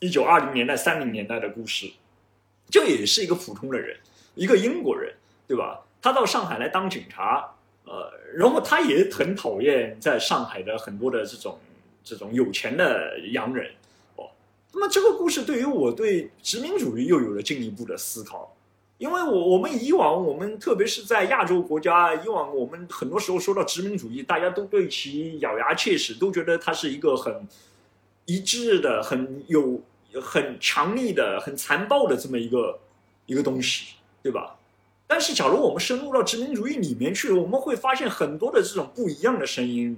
一九二零年代三零年代的故事，这也是一个普通的人，一个英国人，对吧？他到上海来当警察，呃，然后他也很讨厌在上海的很多的这种这种有钱的洋人，哦，那么这个故事对于我对殖民主义又有了进一步的思考，因为我我们以往我们特别是在亚洲国家，以往我们很多时候说到殖民主义，大家都对其咬牙切齿，都觉得它是一个很一致的、很有很强力的、很残暴的这么一个一个东西，对吧？但是，假如我们深入到殖民主义里面去，我们会发现很多的这种不一样的声音。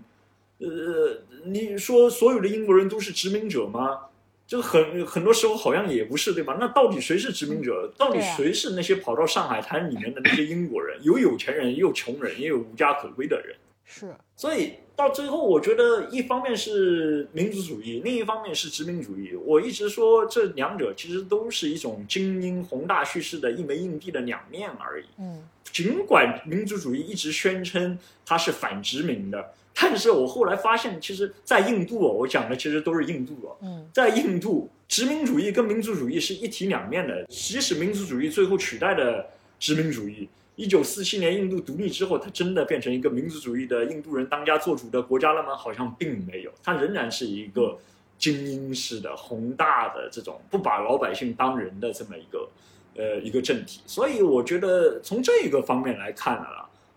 呃，你说所有的英国人都是殖民者吗？就很很多时候好像也不是，对吧？那到底谁是殖民者？到底谁是那些跑到上海滩里面的那些英国人？有有钱人，也有穷人，也有无家可归的人。是，所以到最后，我觉得一方面是民族主义，另一方面是殖民主义。我一直说，这两者其实都是一种精英宏大叙事的一枚硬币的两面而已。嗯，尽管民族主义一直宣称它是反殖民的，但是我后来发现，其实，在印度，我讲的其实都是印度哦。嗯，在印度，殖民主义跟民族主义是一体两面的，即使民族主义最后取代了殖民主义。一九四七年印度独立之后，它真的变成一个民族主义的印度人当家做主的国家了吗？好像并没有，它仍然是一个精英式的、宏大的这种不把老百姓当人的这么一个呃一个政体。所以我觉得从这个方面来看呢，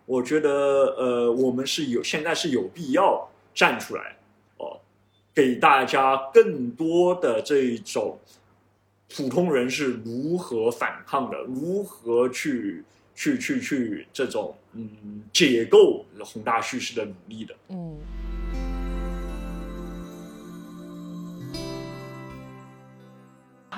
我觉得呃我们是有现在是有必要站出来哦，给大家更多的这种普通人是如何反抗的，如何去。去去去，这种嗯解构宏大叙事的努力的，嗯。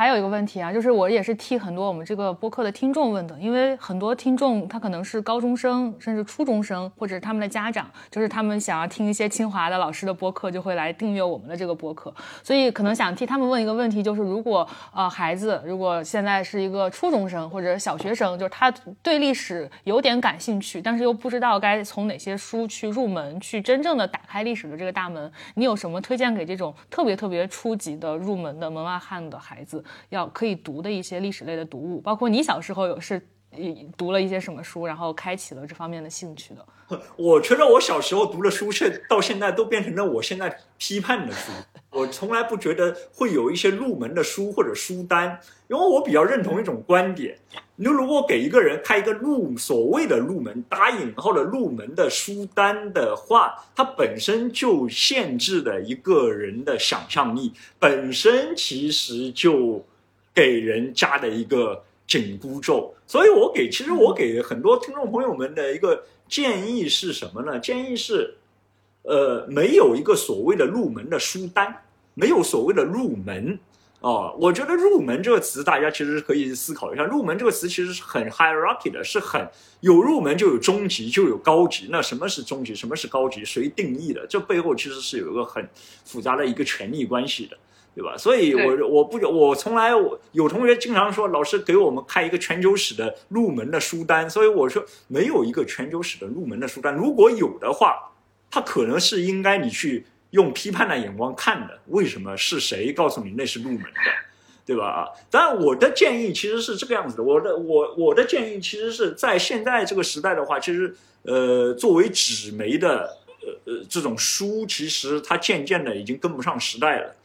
还有一个问题啊，就是我也是替很多我们这个播客的听众问的，因为很多听众他可能是高中生，甚至初中生，或者是他们的家长，就是他们想要听一些清华的老师的播客，就会来订阅我们的这个播客。所以可能想替他们问一个问题，就是如果呃孩子如果现在是一个初中生或者小学生，就是他对历史有点感兴趣，但是又不知道该从哪些书去入门，去真正的打开历史的这个大门，你有什么推荐给这种特别特别初级的入门的门外汉的孩子？要可以读的一些历史类的读物，包括你小时候有是读了一些什么书，然后开启了这方面的兴趣的。我觉得我小时候读的书，现到现在都变成了我现在批判的书。我从来不觉得会有一些入门的书或者书单，因为我比较认同一种观点：你如果给一个人开一个入所谓的入门打引号的入门的书单的话，它本身就限制了一个人的想象力，本身其实就。给人加的一个紧箍咒，所以我给其实我给很多听众朋友们的一个建议是什么呢？建议是，呃，没有一个所谓的入门的书单，没有所谓的入门哦。我觉得“入门”这个词，大家其实可以思考一下，“入门”这个词其实是很 hierarchy 的，是很有入门就有中级就有高级。那什么是中级？什么是高级？谁定义的？这背后其实是有一个很复杂的一个权力关系的。对吧？所以，我我不我从来我有同学经常说，老师给我们开一个全球史的入门的书单。所以我说，没有一个全球史的入门的书单。如果有的话，它可能是应该你去用批判的眼光看的。为什么？是谁告诉你那是入门的？对吧？啊，当然，我的建议其实是这个样子的。我的我我的建议其实是在现在这个时代的话，其实呃，作为纸媒的呃呃这种书，其实它渐渐的已经跟不上时代了。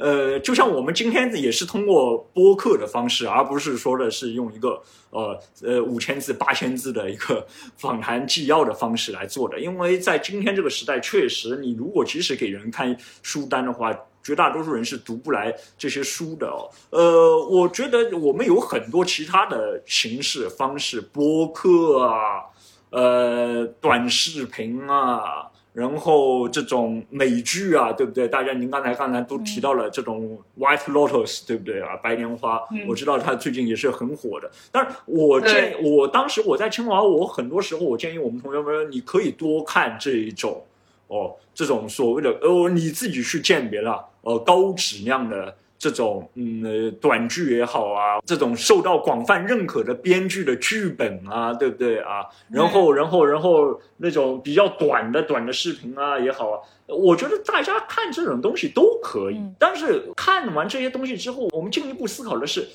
呃，就像我们今天也是通过播客的方式，而不是说的是用一个呃呃五千字、八千字的一个访谈纪要的方式来做的。因为在今天这个时代，确实，你如果即使给人看书单的话，绝大多数人是读不来这些书的。哦。呃，我觉得我们有很多其他的形式方式，播客啊，呃，短视频啊。然后这种美剧啊，对不对？大家您刚才刚才都提到了这种《White Lotus》，对不对啊？白莲花，我知道它最近也是很火的。但是我建议，我当时我在清华，我很多时候我建议我们同学们，你可以多看这一种，哦，这种所谓的，哦，你自己去鉴别了，呃，高质量的。这种嗯短剧也好啊，这种受到广泛认可的编剧的剧本啊，对不对啊？然后然后然后那种比较短的短的视频啊也好啊，我觉得大家看这种东西都可以。但是看完这些东西之后，我们进一步思考的是，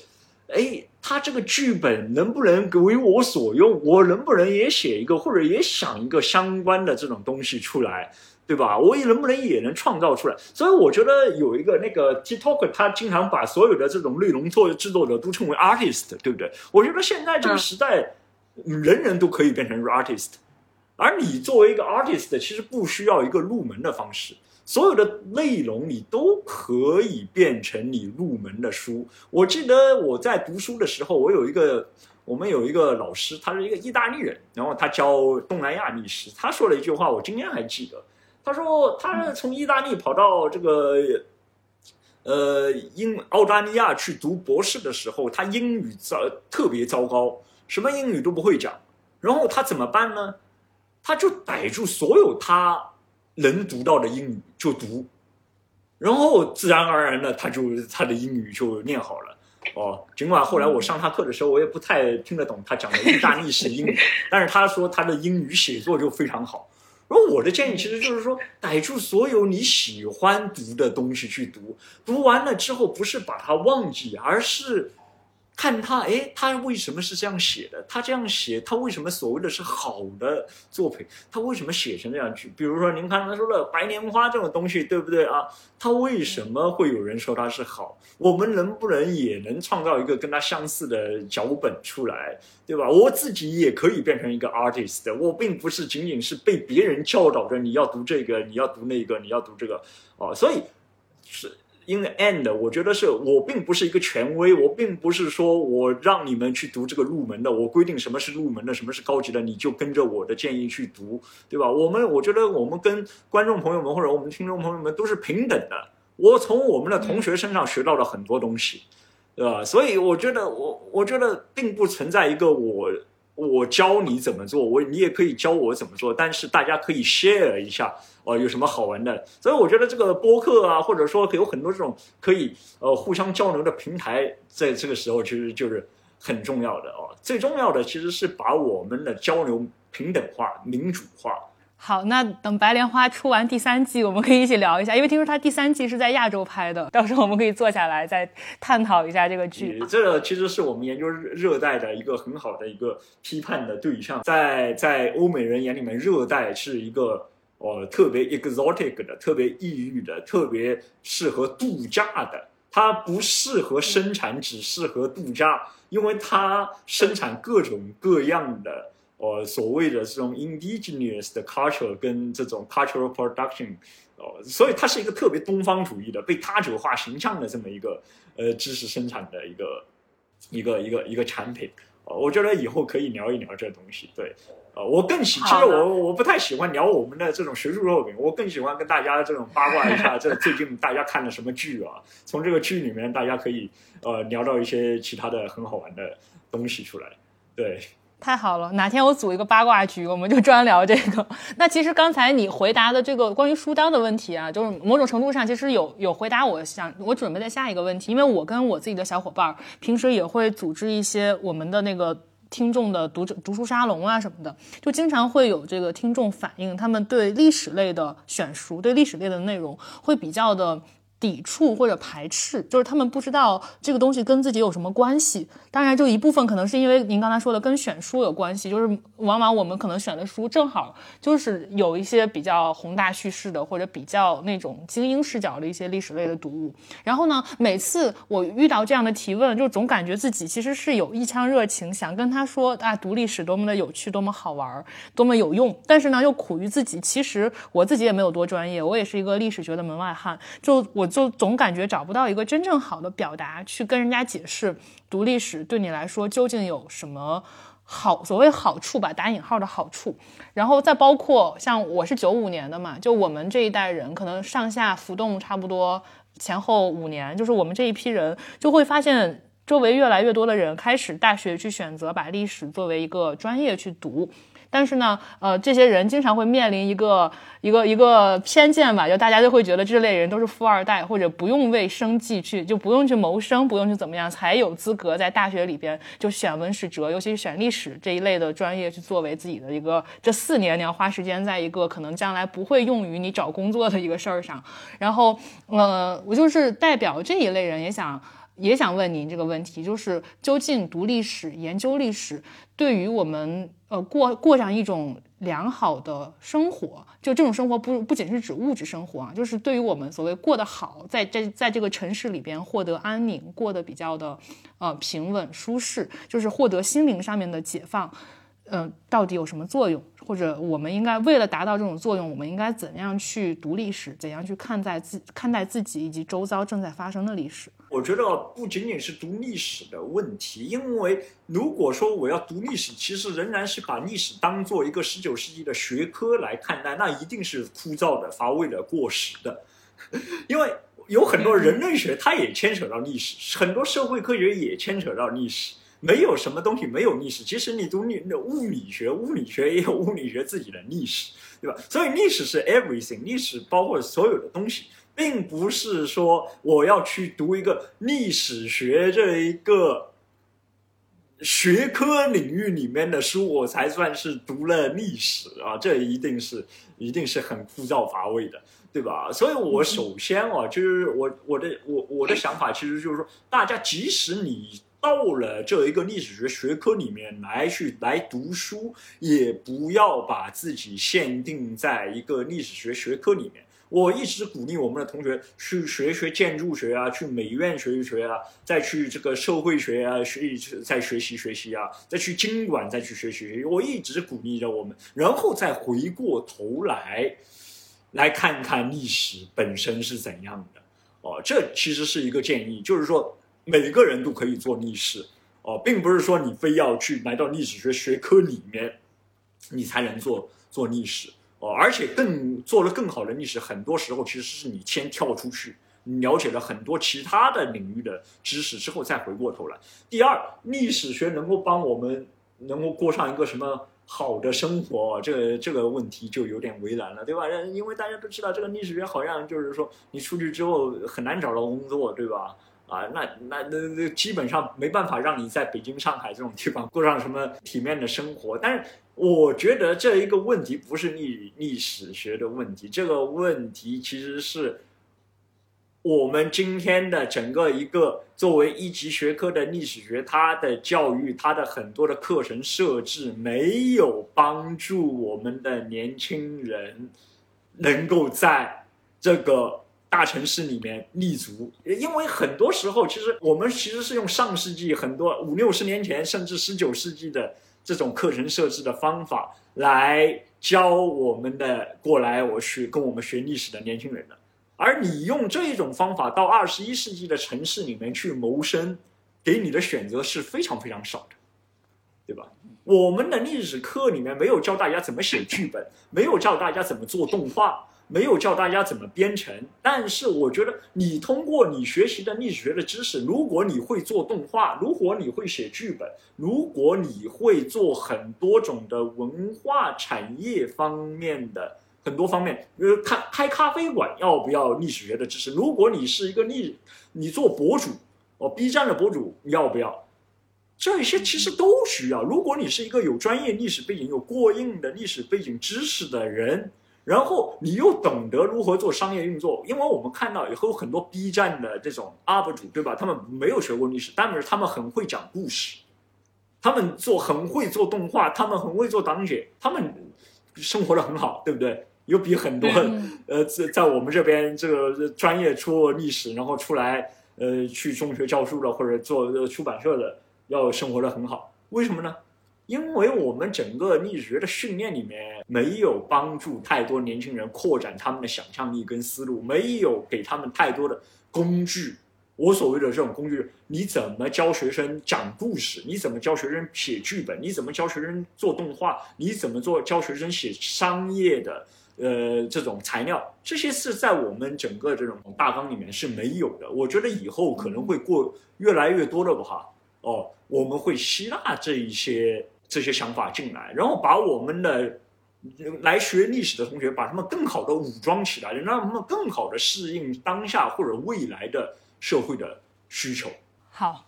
哎，他这个剧本能不能为我所用？我能不能也写一个，或者也想一个相关的这种东西出来？对吧？我也能不能也能创造出来？所以我觉得有一个那个 TikTok，他经常把所有的这种内容做制作者都称为 artist，对不对？我觉得现在这个时代，人人都可以变成 artist，而你作为一个 artist，其实不需要一个入门的方式，所有的内容你都可以变成你入门的书。我记得我在读书的时候，我有一个我们有一个老师，他是一个意大利人，然后他教东南亚历史，他说了一句话，我今天还记得。他说，他是从意大利跑到这个，呃，英澳大利亚去读博士的时候，他英语糟特别糟糕，什么英语都不会讲。然后他怎么办呢？他就逮住所有他能读到的英语就读，然后自然而然的他就他的英语就练好了。哦，尽管后来我上他课的时候，我也不太听得懂他讲的意大利式英语，但是他说他的英语写作就非常好。而我的建议其实就是说，逮住所有你喜欢读的东西去读，读完了之后不是把它忘记，而是。看他，哎，他为什么是这样写的？他这样写，他为什么所谓的是好的作品？他为什么写成这样去？比如说，您刚才说的《白莲花》这种东西，对不对啊？他为什么会有人说它是好？我们能不能也能创造一个跟他相似的脚本出来，对吧？我自己也可以变成一个 artist，我并不是仅仅是被别人教导着你要读这个，你要读那个，你要读这个，哦，所以是。In the end，我觉得是我并不是一个权威，我并不是说我让你们去读这个入门的，我规定什么是入门的，什么是高级的，你就跟着我的建议去读，对吧？我们我觉得我们跟观众朋友们或者我们听众朋友们都是平等的。我从我们的同学身上学到了很多东西，对吧？所以我觉得我我觉得并不存在一个我我教你怎么做，我你也可以教我怎么做，但是大家可以 share 一下哦，有什么好玩的？所以我觉得这个播客啊，或者说有很多这种可以呃互相交流的平台，在这个时候其实就是很重要的哦。最重要的其实是把我们的交流平等化、民主化。好，那等《白莲花》出完第三季，我们可以一起聊一下，因为听说它第三季是在亚洲拍的，到时候我们可以坐下来再探讨一下这个剧。这其实是我们研究热带的一个很好的一个批判的对象，在在欧美人眼里面，热带是一个呃特别 exotic 的、特别异域的、特别适合度假的。它不适合生产，只适合度假，因为它生产各种各样的。呃，所谓的这种 indigenous 的 culture 跟这种 cultural production，哦，所以它是一个特别东方主义的、被他者化形象的这么一个呃知识生产的一个一个一个一个产品。哦，我觉得以后可以聊一聊这东西。对，呃，我更喜，其实我我不太喜欢聊我们的这种学术作品，我更喜欢跟大家这种八卦一下，这最近大家看了什么剧啊？从这个剧里面，大家可以呃聊到一些其他的很好玩的东西出来。对。太好了，哪天我组一个八卦局，我们就专聊这个。那其实刚才你回答的这个关于书单的问题啊，就是某种程度上其实有有回答我想我准备的下一个问题，因为我跟我自己的小伙伴平时也会组织一些我们的那个听众的读者读书沙龙啊什么的，就经常会有这个听众反映，他们对历史类的选书，对历史类的内容会比较的。抵触或者排斥，就是他们不知道这个东西跟自己有什么关系。当然，就一部分可能是因为您刚才说的跟选书有关系，就是往往我们可能选的书正好就是有一些比较宏大叙事的，或者比较那种精英视角的一些历史类的读物。然后呢，每次我遇到这样的提问，就总感觉自己其实是有一腔热情，想跟他说啊，读历史多么的有趣，多么好玩，多么有用。但是呢，又苦于自己，其实我自己也没有多专业，我也是一个历史学的门外汉。就我。就总感觉找不到一个真正好的表达去跟人家解释读历史对你来说究竟有什么好，所谓好处吧，打引号的好处。然后再包括像我是九五年的嘛，就我们这一代人可能上下浮动差不多前后五年，就是我们这一批人就会发现周围越来越多的人开始大学去选择把历史作为一个专业去读。但是呢，呃，这些人经常会面临一个一个一个偏见吧，就大家就会觉得这类人都是富二代，或者不用为生计去，就不用去谋生，不用去怎么样，才有资格在大学里边就选文史哲，尤其是选历史这一类的专业去作为自己的一个这四年你要花时间在一个可能将来不会用于你找工作的一个事儿上。然后，呃，我就是代表这一类人，也想也想问您这个问题，就是究竟读历史、研究历史对于我们。呃，过过上一种良好的生活，就这种生活不不仅是指物质生活啊，就是对于我们所谓过得好，在这在这个城市里边获得安宁，过得比较的呃平稳舒适，就是获得心灵上面的解放，嗯，到底有什么作用？或者我们应该为了达到这种作用，我们应该怎样去读历史？怎样去看待自看待自己以及周遭正在发生的历史？我觉得不仅仅是读历史的问题，因为如果说我要读历史，其实仍然是把历史当做一个十九世纪的学科来看待，那一定是枯燥的、乏味的、过时的。因为有很多人类学，它也牵扯到历史；很多社会科学也牵扯到历史。没有什么东西没有历史，其实你读历物理学，物理学也有物理学自己的历史，对吧？所以历史是 everything，历史包括所有的东西，并不是说我要去读一个历史学这一个学科领域里面的书，我才算是读了历史啊！这一定是一定是很枯燥乏味的，对吧？所以我首先啊，就是我我的我我的想法，其实就是说，大家即使你。到了这一个历史学学科里面来去来读书，也不要把自己限定在一个历史学学科里面。我一直鼓励我们的同学去学学建筑学啊，去美院学一学啊，再去这个社会学啊学一再学习学习啊，再去经管再去学习。我一直鼓励着我们，然后再回过头来来看看历史本身是怎样的。哦，这其实是一个建议，就是说。每个人都可以做历史哦，并不是说你非要去来到历史学学科里面，你才能做做历史哦。而且更做了更好的历史，很多时候其实是你先跳出去，了解了很多其他的领域的知识之后，再回过头来。第二，历史学能够帮我们能够过上一个什么好的生活，这个这个问题就有点为难了，对吧？因为大家都知道，这个历史学好像就是说，你出去之后很难找到工作，对吧？啊，那那那那基本上没办法让你在北京、上海这种地方过上什么体面的生活。但是我觉得这一个问题不是历历史学的问题，这个问题其实是我们今天的整个一个作为一级学科的历史学，它的教育、它的很多的课程设置没有帮助我们的年轻人能够在这个。大城市里面立足，因为很多时候，其实我们其实是用上世纪很多五六十年前，甚至十九世纪的这种课程设置的方法来教我们的过来我去跟我们学历史的年轻人的。而你用这种方法到二十一世纪的城市里面去谋生，给你的选择是非常非常少的，对吧？我们的历史课里面没有教大家怎么写剧本，没有教大家怎么做动画。没有教大家怎么编程，但是我觉得你通过你学习的历史学的知识，如果你会做动画，如果你会写剧本，如果你会做很多种的文化产业方面的很多方面，呃，开开咖啡馆要不要历史学的知识？如果你是一个历，你做博主，哦，B 站的博主要不要？这些其实都需要。如果你是一个有专业历史背景、有过硬的历史背景知识的人。然后你又懂得如何做商业运作，因为我们看到以后很多 B 站的这种 UP 主，对吧？他们没有学过历史，但是他们很会讲故事，他们做很会做动画，他们很会做档解，他们生活的很好，对不对？有比很多呃在在我们这边这个专业出历史，然后出来呃去中学教书的或者做出版社的要生活的很好，为什么呢？因为我们整个历史学的训练里面没有帮助太多年轻人扩展他们的想象力跟思路，没有给他们太多的工具。我所谓的这种工具，你怎么教学生讲故事？你怎么教学生写剧本？你怎么教学生做动画？你怎么做教学生写商业的呃这种材料？这些是在我们整个这种大纲里面是没有的。我觉得以后可能会过越来越多的话，哦，我们会吸纳这一些。这些想法进来，然后把我们的来学历史的同学，把他们更好的武装起来，让他们更好的适应当下或者未来的社会的需求。好。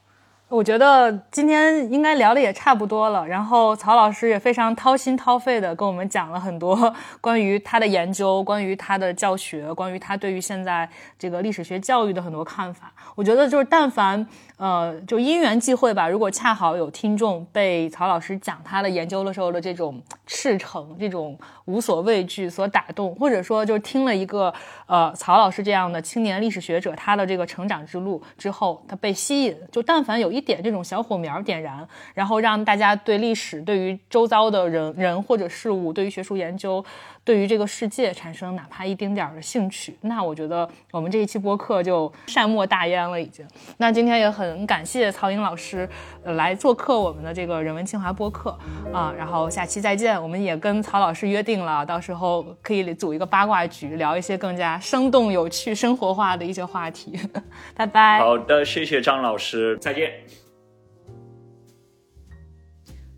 我觉得今天应该聊的也差不多了，然后曹老师也非常掏心掏肺的跟我们讲了很多关于他的研究、关于他的教学、关于他对于现在这个历史学教育的很多看法。我觉得就是但凡呃就因缘际会吧，如果恰好有听众被曹老师讲他的研究的时候的这种赤诚、这种无所畏惧所打动，或者说就听了一个呃曹老师这样的青年历史学者他的这个成长之路之后，他被吸引，就但凡有一。一点这种小火苗点燃，然后让大家对历史、对于周遭的人人或者事物、对于学术研究、对于这个世界产生哪怕一丁点儿的兴趣，那我觉得我们这一期播客就善莫大焉了，已经。那今天也很感谢曹颖老师来做客我们的这个人文清华播客啊，然后下期再见。我们也跟曹老师约定了，到时候可以组一个八卦局，聊一些更加生动、有趣、生活化的一些话题。拜拜。好的，谢谢张老师，再见。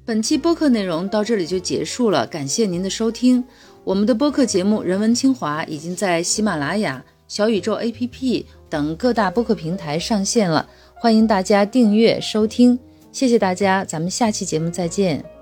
本期播客内容到这里就结束了，感谢您的收听。我们的播客节目《人文清华》已经在喜马拉雅、小宇宙 APP 等各大播客平台上线了，欢迎大家订阅收听。谢谢大家，咱们下期节目再见。